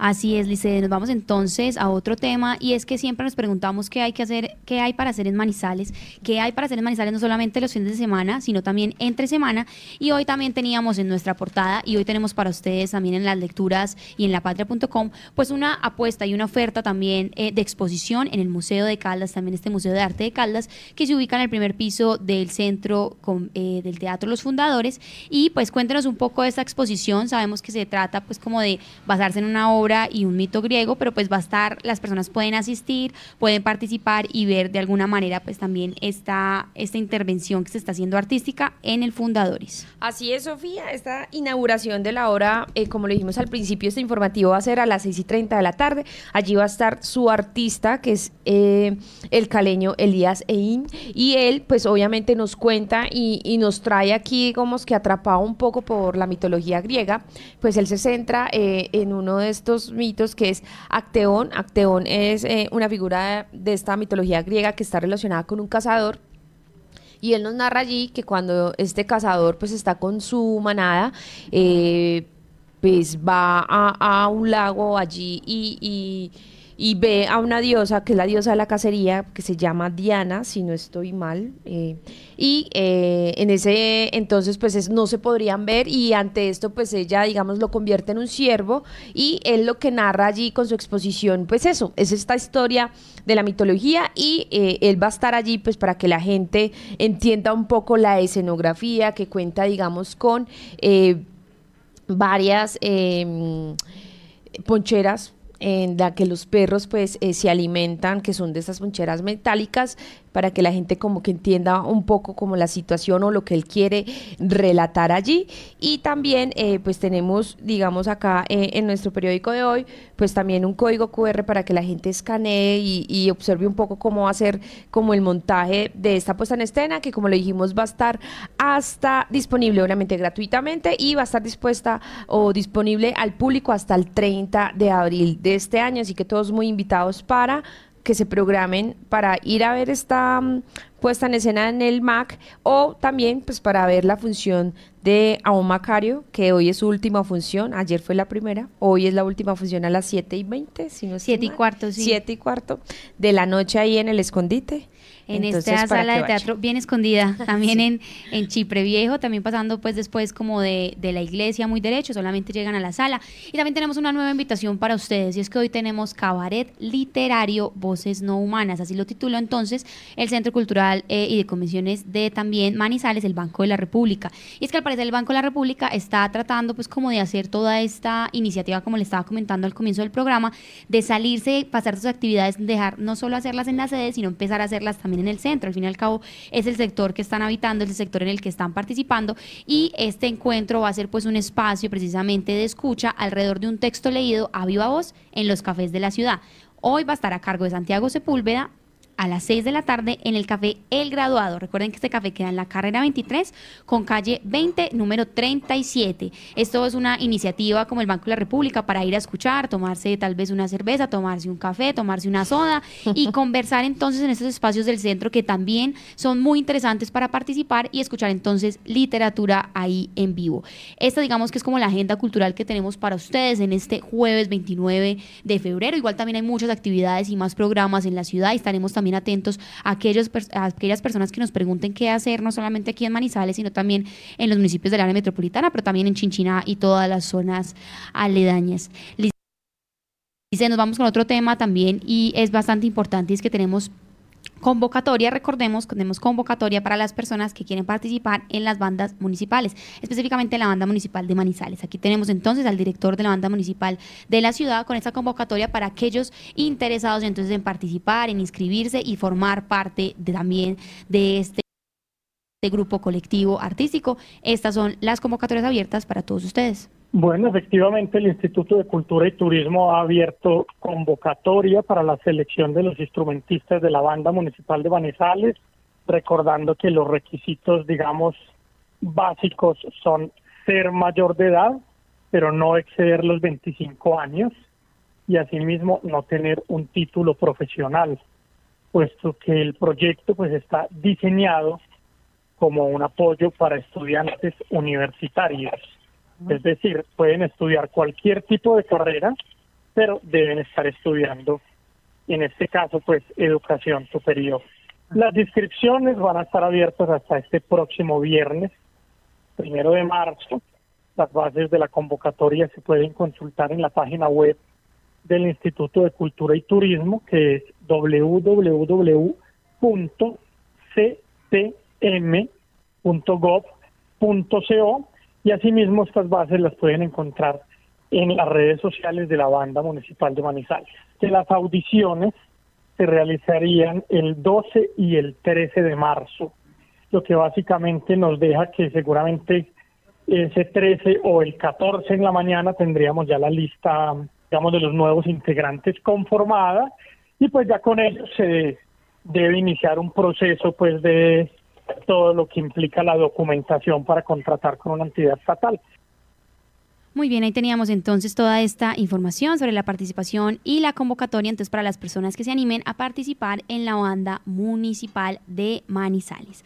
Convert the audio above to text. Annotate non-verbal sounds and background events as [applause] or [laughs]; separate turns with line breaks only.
Así es, Lice. Nos vamos entonces a otro tema y es que siempre nos preguntamos qué hay que hacer, qué hay para hacer en Manizales, qué hay para hacer en Manizales no solamente los fines de semana, sino también entre semana. Y hoy también teníamos en nuestra portada y hoy tenemos para ustedes también en las lecturas y en lapatria.com, pues una apuesta y una oferta también eh, de exposición en el Museo de Caldas, también este Museo de Arte de Caldas, que se ubica en el primer piso del centro eh, del Teatro Los Fundadores. Y pues cuéntenos un poco de esta exposición. Sabemos que se trata pues como de basarse en una obra y un mito griego, pero pues va a estar, las personas pueden asistir, pueden participar y ver de alguna manera pues también esta, esta intervención que se está haciendo artística en el Fundadores.
Así es, Sofía, esta inauguración de la obra, eh, como le dijimos al principio, este informativo va a ser a las 6 y 30 de la tarde. Allí va a estar su artista, que es eh, el caleño Elías Ein, y él pues obviamente nos cuenta y, y, nos trae aquí, digamos que atrapado un poco por la mitología griega, pues él se centra eh, en uno de estos mitos que es Acteón. Acteón es eh, una figura de esta mitología griega que está relacionada con un cazador y él nos narra allí que cuando este cazador pues está con su manada, eh, pues va a, un lago allí y, y, ve a una diosa, que es la diosa de la cacería, que se llama Diana, si no estoy mal. Eh, y eh, en ese entonces pues no se podrían ver y ante esto pues ella digamos lo convierte en un siervo y él lo que narra allí con su exposición pues eso, es esta historia de la mitología y eh, él va a estar allí pues para que la gente entienda un poco la escenografía que cuenta digamos con varias em, poncheras en la que los perros pues se alimentan, que son de esas poncheras metálicas, para que la gente como que entienda un poco como la situación o lo que él quiere relatar allí. Y también eh, pues tenemos, digamos acá eh, en nuestro periódico de hoy, pues también un código QR para que la gente escanee y, observe un poco cómo va a ser como el montaje de esta puesta en escena, que como lo dijimos va a estar hasta disponible obviamente gratuitamente y va a estar dispuesta o disponible al público hasta el 30 de abril de este año, así que todos muy invitados para que se programen para ir a ver esta mm, puesta en escena en el MAC o también pues para ver la función de Aún Macario, que hoy es su última función, ayer fue la primera, hoy es la última función a las 7 y 20, si no
7 y cuarto, sí.
7 y cuarto de la noche ahí en el escondite
en esta sala de teatro bien escondida, [laughs] también en, en Chipre Viejo, también pasando pues después como de, de, la iglesia muy derecho, solamente llegan a la sala. Y también tenemos una nueva invitación para ustedes, y es que hoy tenemos Cabaret Literario Voces No Humanas, así lo titulo entonces el Centro Cultural eh, y de Convenciones de también Manizales, el Banco de la República. Y es que al parecer el Banco de la República está tratando pues como de hacer toda esta iniciativa, como le estaba comentando al comienzo del programa, de salirse, pasar sus actividades, dejar no solo hacerlas en la sede, sino empezar a hacerlas también en el centro. Al fin y al cabo es el sector que están habitando, es el sector en el que están participando y este encuentro va a ser pues un espacio precisamente de escucha alrededor de un texto leído a viva voz en los cafés de la ciudad. Hoy va a estar a cargo de Santiago Sepúlveda, a las 6 de la tarde en el café El Graduado. Recuerden que este café queda en la carrera 23 con calle 20, número 37. Esto es una iniciativa como el Banco de la República para ir a escuchar, tomarse tal vez una cerveza, tomarse un café, tomarse una soda y [laughs] conversar entonces en estos espacios del centro que también son muy interesantes para participar y escuchar entonces literatura ahí en vivo. Esta digamos que es como la agenda cultural que tenemos para ustedes en este jueves 29 de febrero. Igual también hay muchas actividades y más programas en la ciudad y estaremos también atentos a, aquellos, aquellas personas que nos pregunten qué hacer, no solamente aquí en Manizales, sino también en los municipios del área metropolitana, pero también en Chinchina y todas las zonas aledañas. Dice, nos vamos con otro tema también y es bastante importante, es que tenemos convocatoria, recordemos, tenemos convocatoria para las personas que quieren participar en las bandas municipales, específicamente la banda municipal de Manizales. Aquí tenemos entonces al director de la banda municipal de la ciudad con esta convocatoria para aquellos interesados entonces en participar, en inscribirse y formar parte de, también de este grupo colectivo artístico. Estas son las convocatorias abiertas para todos ustedes.
Bueno, efectivamente el Instituto de Cultura y Turismo ha abierto convocatoria para la selección de los instrumentistas de la banda municipal de Manizales, recordando que los requisitos, digamos, básicos son ser mayor de edad, pero no exceder los 25 años y asimismo no tener un título profesional, puesto que el proyecto pues está diseñado como un apoyo para estudiantes universitarios es decir, pueden estudiar cualquier tipo de carrera pero deben estar estudiando, en este caso, pues, educación superior. Las inscripciones van a estar abiertas hasta este próximo viernes, primero de marzo. Las bases de la convocatoria se pueden consultar en la página web del Instituto de Cultura y Turismo, que es www.ctm.gov.co y asimismo estas bases las pueden encontrar en las redes sociales de la banda municipal de Manizales. Que las audiciones se realizarían el 12 y el 13 de marzo, lo que básicamente nos deja que seguramente ese 13 o el 14 en la mañana tendríamos ya la lista, digamos, de los nuevos integrantes conformada y pues ya con ello se debe iniciar un proceso pues de todo lo que implica la documentación para contratar con una entidad estatal.
Muy bien, ahí teníamos entonces toda esta información sobre la participación y la convocatoria, entonces para las personas que se animen a participar en la banda municipal de Manizales.